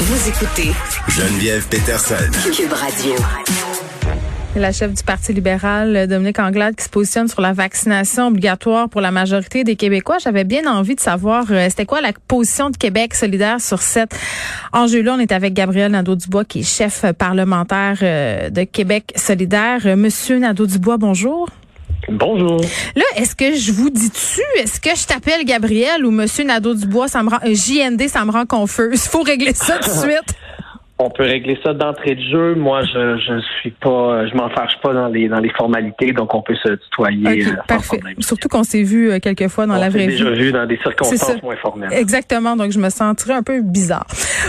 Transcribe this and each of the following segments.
Vous écoutez Geneviève Peterson. Cube Radio. La chef du Parti libéral, Dominique Anglade, qui se positionne sur la vaccination obligatoire pour la majorité des Québécois. J'avais bien envie de savoir, euh, c'était quoi la position de Québec solidaire sur cet enjeu-là? On est avec Gabriel Nadeau-Dubois, qui est chef parlementaire euh, de Québec solidaire. Euh, Monsieur Nadeau-Dubois, bonjour. Bonjour. Là, est-ce que je vous dis dessus? Est-ce que je t'appelle Gabriel ou Monsieur Nadeau-Dubois? Ça me rend, JND, ça me rend confuse. Faut régler ça tout de suite. On peut régler ça d'entrée de jeu. Moi, je je suis pas, je m'en fâche pas dans les dans les formalités, donc on peut se tutoyer. Okay, euh, sans parfait. problème. Surtout qu'on s'est vu euh, quelques fois dans On la s'est vraie déjà vie. vu dans des circonstances moins formelles. Exactement, donc je me sentirais un peu bizarre.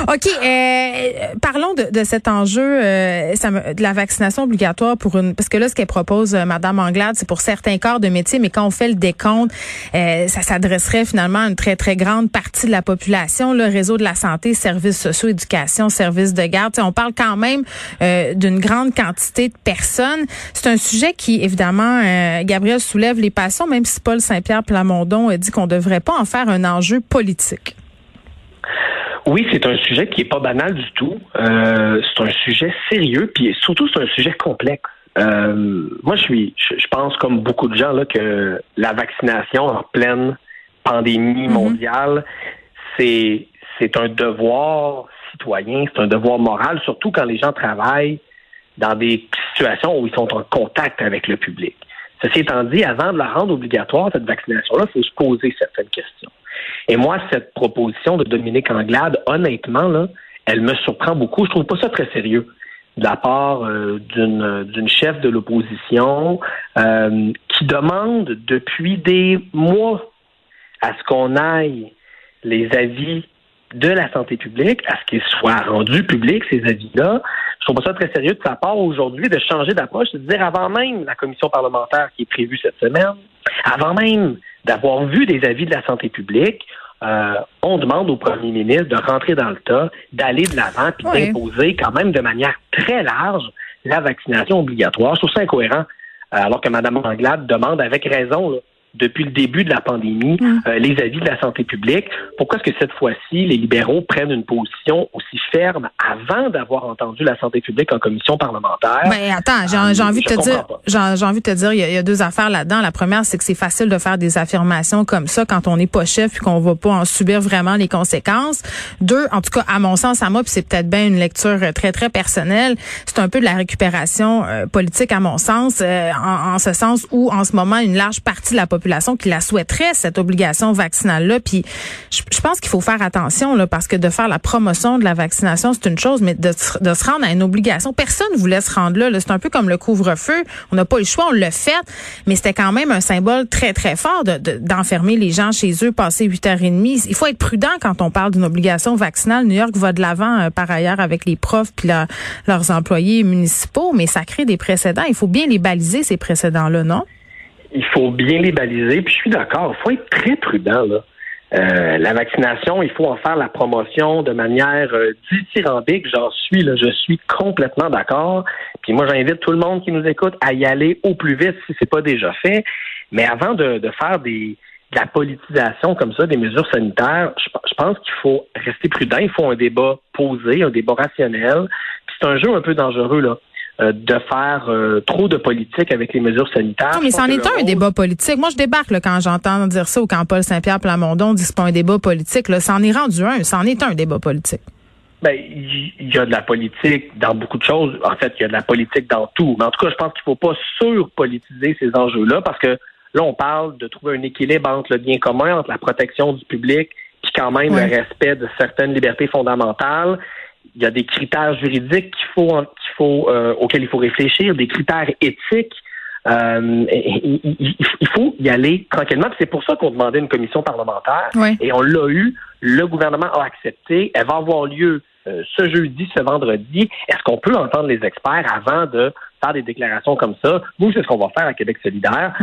OK, euh, parlons de, de cet enjeu euh, ça me- de la vaccination obligatoire pour une parce que là ce qu'elle propose euh, madame Anglade, c'est pour certains corps de métier mais quand on fait le décompte, euh, ça s'adresserait finalement à une très très grande partie de la population, le réseau de la santé, services sociaux, éducation, services de garde, on parle quand même euh, d'une grande quantité de personnes. C'est un sujet qui évidemment euh, Gabriel soulève les passions même si Paul Saint-Pierre Plamondon a dit qu'on devrait pas en faire un enjeu politique. Oui, c'est un sujet qui est pas banal du tout. Euh, c'est un sujet sérieux, puis surtout c'est un sujet complexe. Euh, moi, je suis, je, je pense comme beaucoup de gens là que la vaccination en pleine pandémie Mhm. mondiale, c'est c'est un devoir c'est un devoir moral, surtout quand les gens travaillent dans des situations où ils sont en contact avec le public. Ceci étant dit, avant de la rendre obligatoire, cette vaccination-là, il faut se poser certaines questions. Et moi, cette proposition de Dominique Anglade, honnêtement, là, elle me surprend beaucoup. Je trouve pas ça très sérieux de la part euh, d'une d'une chef de l'opposition euh, qui demande depuis des mois à ce qu'on aille les avis de la santé publique, à ce qu'ils soient rendus publics, ces avis-là. Je trouve pas ça très sérieux de sa part aujourd'hui de changer d'approche, de dire avant même la commission parlementaire qui est prévue cette semaine, avant même d'avoir vu des avis de la santé publique, euh, on demande au premier ministre de rentrer dans le tas, d'aller de l'avant, puis Oui. d'imposer quand même de manière très large la vaccination obligatoire. Je trouve ça incohérent, euh, alors que Mme Anglade demande avec raison, là, depuis le début de la pandémie, Mm. euh, les avis de la santé publique. Pourquoi est-ce que cette fois-ci, les libéraux prennent une position aussi ferme avant d'avoir entendu la santé publique en commission parlementaire? Ben attends, j'ai Euh, j'ai envie de te dire, j'ai envie de te dire, il y, a, il y a deux affaires là-dedans. La première, c'est que c'est facile de faire des affirmations comme ça quand on n'est pas chef puis qu'on va pas en subir vraiment les conséquences. Deux, en tout cas, à mon sens, à moi, puis c'est peut-être bien une lecture euh, très très personnelle. C'est un peu de la récupération euh, politique à mon sens, euh, en, en ce sens où en ce moment une large partie de la population qui la souhaiterait cette obligation vaccinale-là. Puis je, pense qu'il faut faire attention là parce que de faire la promotion de la vaccination c'est une chose, mais de, se- rendre à une obligation, personne ne voulait se rendre là. là. C'est un peu comme le couvre-feu. On n'a pas le choix, on l'a fait, mais c'était quand même un symbole très très fort de- de- d'enfermer les gens chez eux, passer 8h30. Il faut être prudent quand on parle d'une obligation vaccinale. New York va de l'avant euh, par ailleurs avec les profs puis leurs employés municipaux, mais ça crée des précédents. Il faut bien les baliser ces précédents-là, non? Il faut bien les baliser. Puis je suis d'accord, il faut être très prudent. Là. Euh, la vaccination, il faut en faire la promotion de manière euh, dithyrambique. J'en suis, là, je suis complètement d'accord. Puis moi, j'invite tout le monde qui nous écoute à y aller au plus vite si c'est pas déjà fait. Mais avant de, de faire des, de la politisation comme ça, des mesures sanitaires, je, je pense qu'il faut rester prudent. Il faut un débat posé, un débat rationnel. Puis c'est un jeu un peu dangereux là. Euh, de faire euh, trop de politique avec les mesures sanitaires. Non, mais c'en est un, débat politique. Moi, je débarque là, quand j'entends dire ça ou quand Paul Saint-Pierre Plamondon dit que c'est pas un débat politique. Là, c'en est rendu un. C'en est un débat politique. Ben, il y a de la politique dans beaucoup de choses. En fait, il y a de la politique dans tout. Mais en tout cas, je pense qu'il ne faut pas surpolitiser ces enjeux-là parce que là, on parle de trouver un équilibre entre le bien commun, entre la protection du public, puis quand même le respect de certaines libertés fondamentales il y a des critères juridiques qu'il faut, qu'il faut euh, auxquels il faut réfléchir, des critères éthiques. Euh, il, faut y aller tranquillement. C'est pour ça qu'on demandait une commission parlementaire et on l'a eu. Le gouvernement a accepté. Elle va avoir lieu euh, ce jeudi, ce vendredi. Est-ce qu'on peut entendre les experts avant de faire des déclarations comme ça? Nous, c'est ce qu'on va faire à Québec solidaire.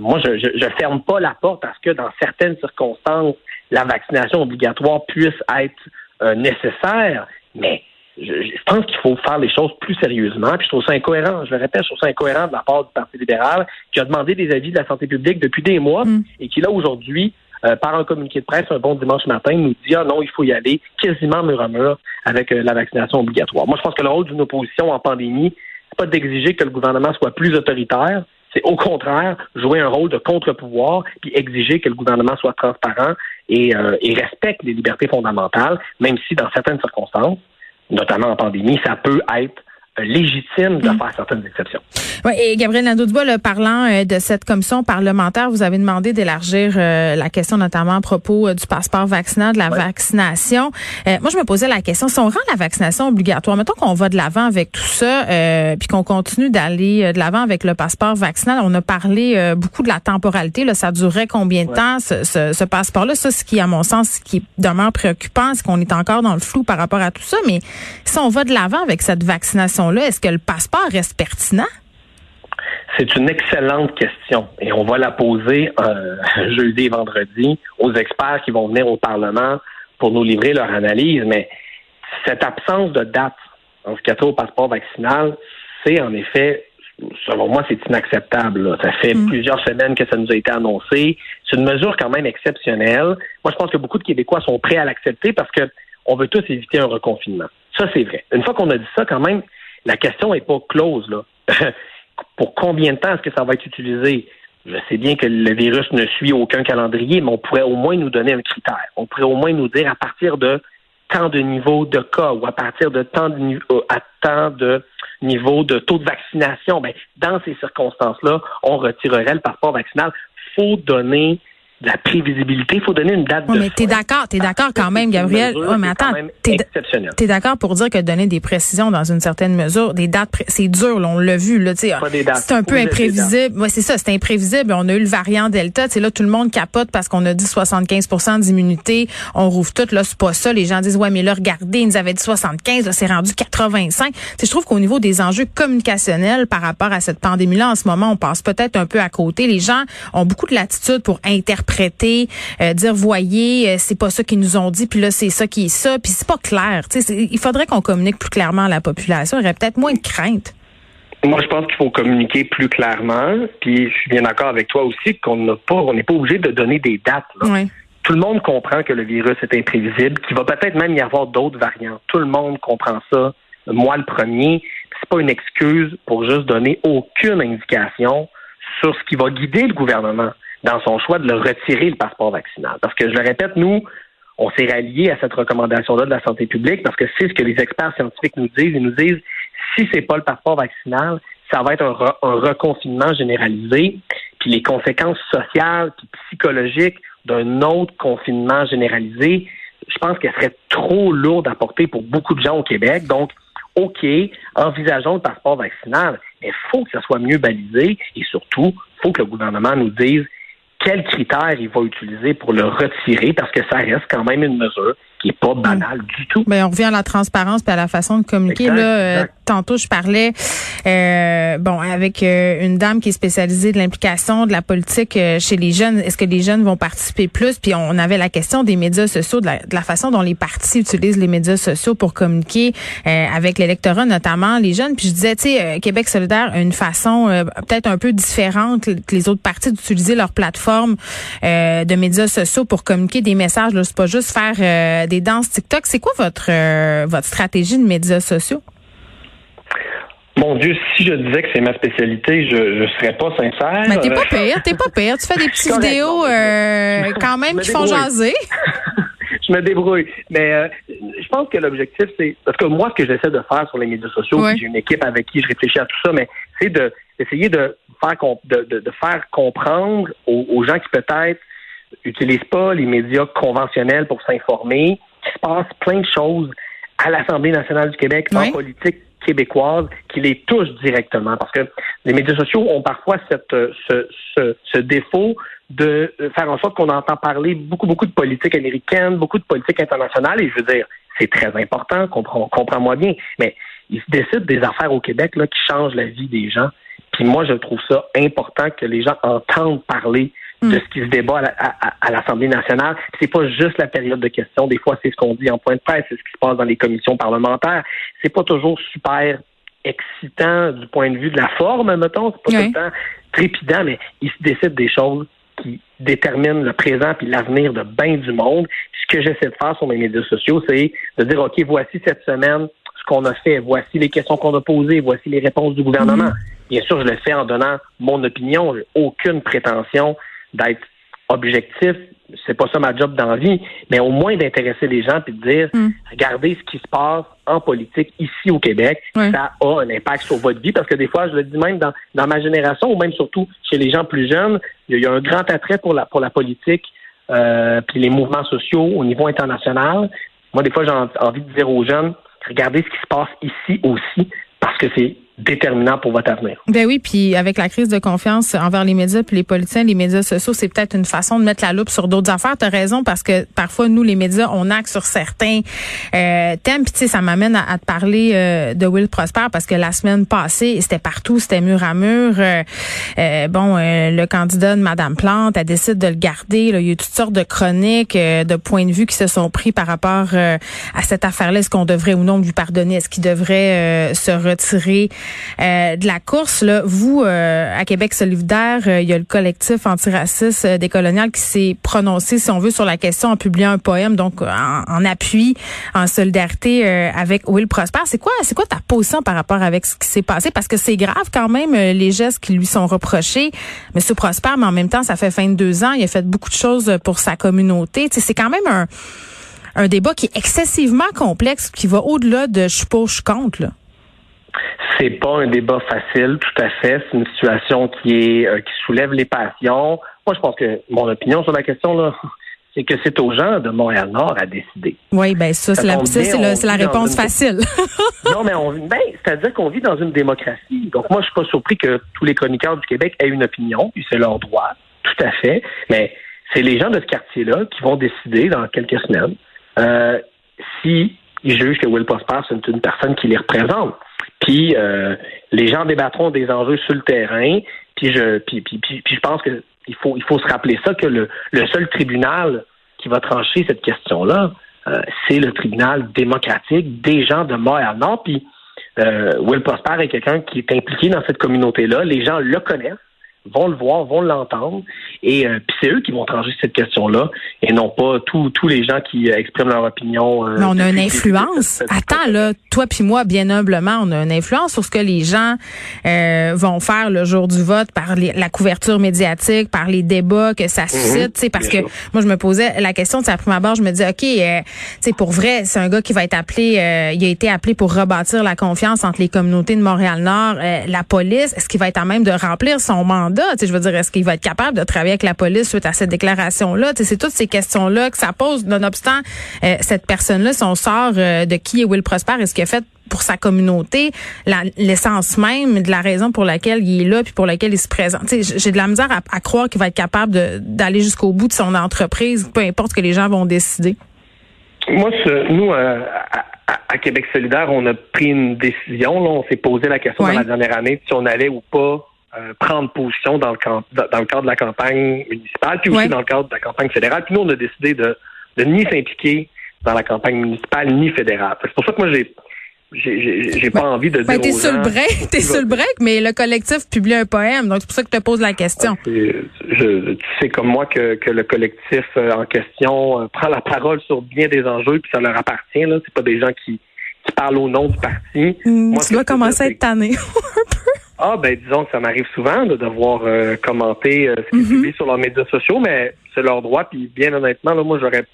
moi, je, je, je ferme pas la porte à ce que dans certaines circonstances, la vaccination obligatoire puisse être nécessaire. Mais je, pense qu'il faut faire les choses plus sérieusement. Puis je trouve ça incohérent. Je le répète, je trouve ça incohérent de la part du Parti libéral qui a demandé des avis de la santé publique depuis des mois mm. et qui là aujourd'hui, euh, par un communiqué de presse un bon dimanche matin, nous dit ah non, il faut y aller quasiment mur à mur avec euh, la vaccination obligatoire. Moi, je pense que le rôle d'une opposition en pandémie, c'est pas d'exiger que le gouvernement soit plus autoritaire, c'est au contraire jouer un rôle de contre-pouvoir puis exiger que le gouvernement soit transparent et, euh, et respecte les libertés fondamentales, même si dans certaines circonstances, notamment en pandémie, ça peut être légitime de mm. faire certaines exceptions. Oui, et Gabriel Nadeau-Dubois, parlant euh, de cette commission parlementaire, vous avez demandé d'élargir euh, la question notamment à propos euh, du passeport vaccinal, de la vaccination. moi, je me posais la question, si on rend la vaccination obligatoire, mettons qu'on va de l'avant avec tout ça, puis qu'on continue d'aller de l'avant avec le passeport vaccinal, on a parlé beaucoup de la temporalité, là, ça durerait combien de temps ce, ce, ce passeport-là? Ça, ce qui, à mon sens, ce qui demeure préoccupant, c'est qu'on est encore dans le flou par rapport à tout ça, mais si on va de l'avant avec cette vaccination est-ce que le passeport reste pertinent? C'est une excellente question et on va la poser euh, jeudi et vendredi aux experts qui vont venir au Parlement pour nous livrer leur analyse. Mais cette absence de date en ce qui a au passeport vaccinal, c'est en effet, selon moi, c'est inacceptable. Ça fait mm. plusieurs semaines que ça nous a été annoncé. C'est une mesure quand même exceptionnelle. Moi, je pense que beaucoup de Québécois sont prêts à l'accepter parce que on veut tous éviter un reconfinement. Ça, c'est vrai. Une fois qu'on a dit ça, quand même, la question n'est pas close, là. Pour combien de temps est-ce que ça va être utilisé? Je sais bien que le virus ne suit aucun calendrier, mais on pourrait au moins nous donner un critère. On pourrait au moins nous dire à partir de tant de niveaux de cas ou à partir de tant de, euh, à tant de niveaux de taux de vaccination. Ben, dans ces circonstances-là, on retirerait le passeport vaccinal. faut donner la prévisibilité. Il faut donner une date de mais t'es d'accord, t'es d'accord quand même, Gabriel. Oui, mais attends, t'es, es d'accord pour dire que donner des précisions dans une certaine mesure, des dates, c'est dur, là, on l'a vu, là, tu c'est un peu imprévisible. Ouais, c'est ça, c'est imprévisible. On a eu le variant Delta, tu là, tout le monde capote parce qu'on a dit 75% d'immunité, on rouvre tout, là, c'est pas ça. Les gens disent, ouais, mais là, regardez, ils nous avaient dit 75, là, c'est rendu 85. je trouve qu'au niveau des enjeux communicationnels par rapport à cette pandémie-là, en ce moment, on passe peut-être un peu à côté. Les gens ont beaucoup de latitude pour interpréter euh, dire voyez, euh, c'est pas ça qu'ils nous ont dit, puis là c'est ça qui est ça, puis c'est pas clair. Il faudrait qu'on communique plus clairement à la population. Il y aurait peut-être moins de crainte. Moi, je pense qu'il faut communiquer plus clairement. Puis je suis bien d'accord avec toi aussi qu'on n'a pas, on n'est pas obligé de donner des dates. Tout le monde comprend que le virus est imprévisible, qu'il va peut-être même y avoir d'autres variants. Tout le monde comprend ça. Moi, le premier, c'est pas une excuse pour juste donner aucune indication sur ce qui va guider le gouvernement dans son choix de le retirer, le passeport vaccinal. Parce que, je le répète, nous, on s'est ralliés à cette recommandation-là de la santé publique parce que c'est ce que les experts scientifiques nous disent. Ils nous disent, si c'est pas le passeport vaccinal, ça va être un, reconfinement généralisé, puis les conséquences sociales puis psychologiques d'un autre confinement généralisé, je pense qu'elles seraient trop lourdes à porter pour beaucoup de gens au Québec. Donc, OK, envisageons le passeport vaccinal, mais il faut que ça soit mieux balisé et surtout, il faut que le gouvernement nous dise quels critères il va utiliser pour le retirer parce que ça reste quand même une mesure qui est pas banale du tout. Mais ben, on revient à la transparence et à la façon de communiquer. là, euh, tantôt, je parlais euh, bon avec euh, une dame qui est spécialisée de l'implication de la politique chez les jeunes. Est-ce que les jeunes vont participer plus? Puis on avait la question des médias sociaux, de la, façon dont les partis utilisent les médias sociaux pour communiquer avec l'électorat, notamment les jeunes. Puis je disais, tu sais, Québec solidaire a une façon peut-être un peu différente que les autres partis d'utiliser leur plateforme de médias sociaux pour communiquer des messages. C'est pas juste faire des danses TikTok. C'est quoi votre, euh, votre stratégie de médias sociaux? Mon Dieu, si je disais que c'est ma spécialité, je ne serais pas sincère. Mais t'es pas pire, t'es pas pire. Tu fais des petites vidéos euh, quand même qui font jaser. je me débrouille. Mais euh, je pense que l'objectif, c'est parce que moi, ce que j'essaie de faire sur les médias sociaux, j'ai une équipe avec qui je réfléchis à tout ça, mais c'est de d'essayer de faire de, de, de faire comprendre aux, gens qui peut-être utilisent pas les médias conventionnels pour s'informer qu'il se passe plein de choses à l'Assemblée nationale du Québec en politique québécoise qui les touchent directement. Parce que les médias sociaux ont parfois cette, ce, ce, ce défaut de faire en sorte qu'on entend parler beaucoup, beaucoup de politique américaine, beaucoup de politique internationale, et je veux dire, c'est très important, comprends, comprends-moi bien, mais ils se décident des affaires au Québec là, qui changent la vie des gens. Puis moi, je trouve ça important que les gens entendent parler de ce qui se débat à, l'Assemblée nationale. C'est pas juste la période de questions. Des fois, c'est ce qu'on dit en point de presse, c'est ce qui se passe dans les commissions parlementaires. C'est pas toujours super excitant du point de vue de la forme, mettons. C'est pas tout le temps trépidant, mais ils se décident des choses qui déterminent le présent puis l'avenir de bien du monde. Ce que j'essaie de faire sur mes médias sociaux, c'est de dire, OK, voici cette semaine ce qu'on a fait, voici les questions qu'on a posées, voici les réponses du gouvernement. Mhm. Bien sûr, je le fais en donnant mon opinion. J'ai aucune prétention d'être objectif. C'est pas ça ma job d'envie, mais au moins d'intéresser les gens puis de dire, mm. regardez ce qui se passe en politique ici au Québec. Ça a un impact sur votre vie parce que des fois, je le dis même dans, dans ma génération ou même surtout chez les gens plus jeunes, il y a un grand attrait pour la, pour la politique euh, puis les mouvements sociaux au niveau international. Moi, des fois, j'ai envie de dire aux jeunes, regardez ce qui se passe ici aussi parce que c'est déterminant pour votre avenir. Ben oui, puis avec la crise de confiance envers les médias puis les politiciens, les médias sociaux, c'est peut-être une façon de mettre la loupe sur d'autres affaires. Tu as raison parce que parfois nous les médias, on acte sur certains euh, thèmes. Puis tu sais, ça m'amène à, te parler euh, de Will Prosper parce que la semaine passée, c'était partout, c'était mur à mur. Euh, euh bon, le candidat de Madame Plante, elle décide de le garder. Là. Il y a eu toutes sortes de chroniques, de points de vue qui se sont pris par rapport à cette affaire-là. Est-ce qu'on devrait ou non lui pardonner? Est-ce qu'il devrait se retirer? Euh, de la course. Là, vous, euh, à Québec solidaire, euh, il y a le collectif antiraciste des coloniales qui s'est prononcé, si on veut, sur la question en publiant un poème, donc en, appui, en solidarité avec Will Prosper. C'est quoi, c'est quoi ta position par rapport avec ce qui s'est passé? Parce que c'est grave quand même les gestes qui lui sont reprochés. Monsieur Prosper, mais en même temps, ça fait 22 ans, il a fait beaucoup de choses pour sa communauté. c'est quand même un un débat qui est excessivement complexe, qui va au-delà de je suis pour, je compte. Là. C'est pas un débat facile, tout à fait. C'est une situation qui est euh, qui soulève les passions. Moi, je pense que mon opinion sur la question là, c'est que c'est aux gens de Montréal-Nord à décider. Oui, ben ça, c'est la, la, réponse facile. non, mais on, ben, c'est-à-dire qu'on vit dans une démocratie. Donc moi, je suis pas surpris que tous les chroniqueurs du Québec aient une opinion, puis c'est leur droit, tout à fait. Mais c'est les gens de ce quartier-là qui vont décider dans quelques semaines euh, si ils jugent que Will Prosper, c'est une personne qui les représente. Puis euh, les gens débattront des enjeux sur le terrain. Puis je, puis, puis, puis, je pense que il faut, il faut se rappeler ça que le, le seul tribunal qui va trancher cette question-là, euh, c'est le tribunal démocratique des gens de Montréal-Nord. Puis euh, Will Prosper est quelqu'un qui est impliqué dans cette communauté-là. Les gens le connaissent vont le voir, vont l'entendre, et euh, puis c'est eux qui vont trancher cette question-là, et non pas tous les gens qui euh, expriment leur opinion. Euh, Mais on a une influence. Attends là, toi puis moi, bien humblement, on a une influence sur ce que les gens vont faire le jour du vote par la couverture médiatique, par les débats que ça mhm. suscite. C'est parce que moi je me posais la question de sa première barre, je me dis ok, c'est pour vrai, c'est un gars qui va être appelé, il a été appelé pour rebâtir la confiance entre les communautés de Montréal-Nord, la police, est-ce qu'il va être à même de remplir son mandat? Je veux dire, est-ce qu'il va être capable de travailler avec la police suite à cette déclaration-là? C'est toutes ces questions-là que ça pose, nonobstant euh, cette personne-là, si on sort euh, de qui est Will Prosper et ce qu'il a fait pour sa communauté, l'essence même de la raison pour laquelle il est là puis pour laquelle il se présente. J'ai de la misère à, croire qu'il va être capable d'aller jusqu'au bout de son entreprise, peu importe ce que les gens vont décider. Moi, nous, euh, à, Québec solidaire, on a pris une décision. on s'est posé la question dans la dernière année si on allait ou pas euh, prendre position dans le, camp, dans le cadre de la campagne municipale, puis aussi dans le cadre de la campagne fédérale. Puis nous, on a décidé de, de ni s'impliquer dans la campagne municipale ni fédérale. C'est pour ça que moi, j'ai j'ai pas envie de ben, dire. T'es sur le break, t'es sur le break, mais le collectif publie un poème, donc c'est pour ça que je te pose la question. Je, tu sais comme moi que, que le collectif euh, en question euh, prend la parole sur bien des enjeux, puis ça leur appartient. Là, c'est pas des gens qui tu parles au nom du parti. Mm, Moi, tu dois commencer à être tanné. Ah, ben disons que ça m'arrive souvent de devoir euh, commenter euh, ce qui est Mhm. publié sur leurs médias sociaux, mais c'est leur droit. Puis bien honnêtement, là, moi, j'aurais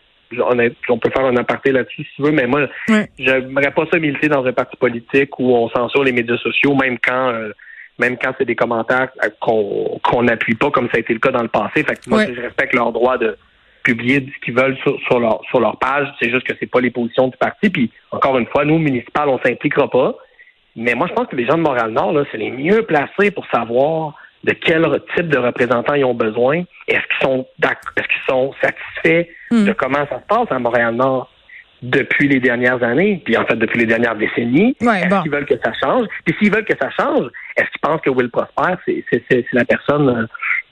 on peut faire un aparté là-dessus si tu veux, mais moi, Ouais. j'aimerais pas ça militer dans un parti politique où on censure les médias sociaux, même quand euh, même quand c'est des commentaires euh, qu'on qu'on n'appuie pas, comme ça a été le cas dans le passé. Fait que moi, je respecte leur droit de publier ce qu'ils veulent sur, sur leur sur leur page. C'est juste que c'est pas les positions du parti. Puis encore une fois, nous, municipal, on s'impliquera pas. Mais moi, je pense que les gens de Montréal-Nord, là, c'est les mieux placés pour savoir de quel type de représentants ils ont besoin. Est-ce qu'ils sont est-ce qu'ils sont satisfaits Hmm. de comment ça se passe à Montréal-Nord depuis les dernières années, puis en fait depuis les dernières décennies? Ouais, est-ce bon. qu'ils veulent que ça change? Puis s'ils veulent que ça change, est-ce qu'ils pensent que Will Prosper, c'est, c'est, c'est, c'est la personne euh,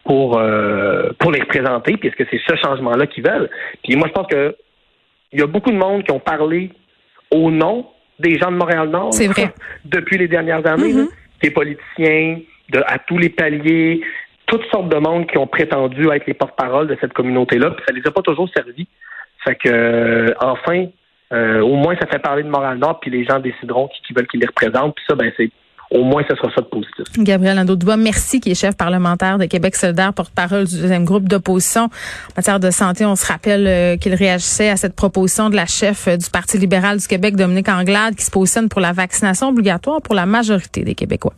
pour euh, pour les représenter? Puis est-ce que c'est ce changement-là qu'ils veulent? Puis moi, je pense que il y a beaucoup de monde qui ont parlé au nom des gens de Montréal-Nord C'est vrai. depuis les dernières années. Mhm. là. Des politiciens, de, à tous les paliers, toutes sortes de monde qui ont prétendu être les porte-parole de cette communauté-là, puis ça les a pas toujours servis. Fait que euh, enfin, euh, au moins ça fait parler de Montréal-Nord, puis les gens décideront qui, qui veulent qu'ils les représentent, puis ça, ben c'est au moins ce sera ça de positif. Gabriel Nadeau-Dubois, merci, qui est chef parlementaire de Québec solidaire, porte-parole du deuxième groupe d'opposition en matière de santé. On se rappelle euh, qu'il réagissait à cette proposition de la chef euh, du Parti libéral du Québec, Dominique Anglade, qui se positionne pour la vaccination obligatoire pour la majorité des Québécois.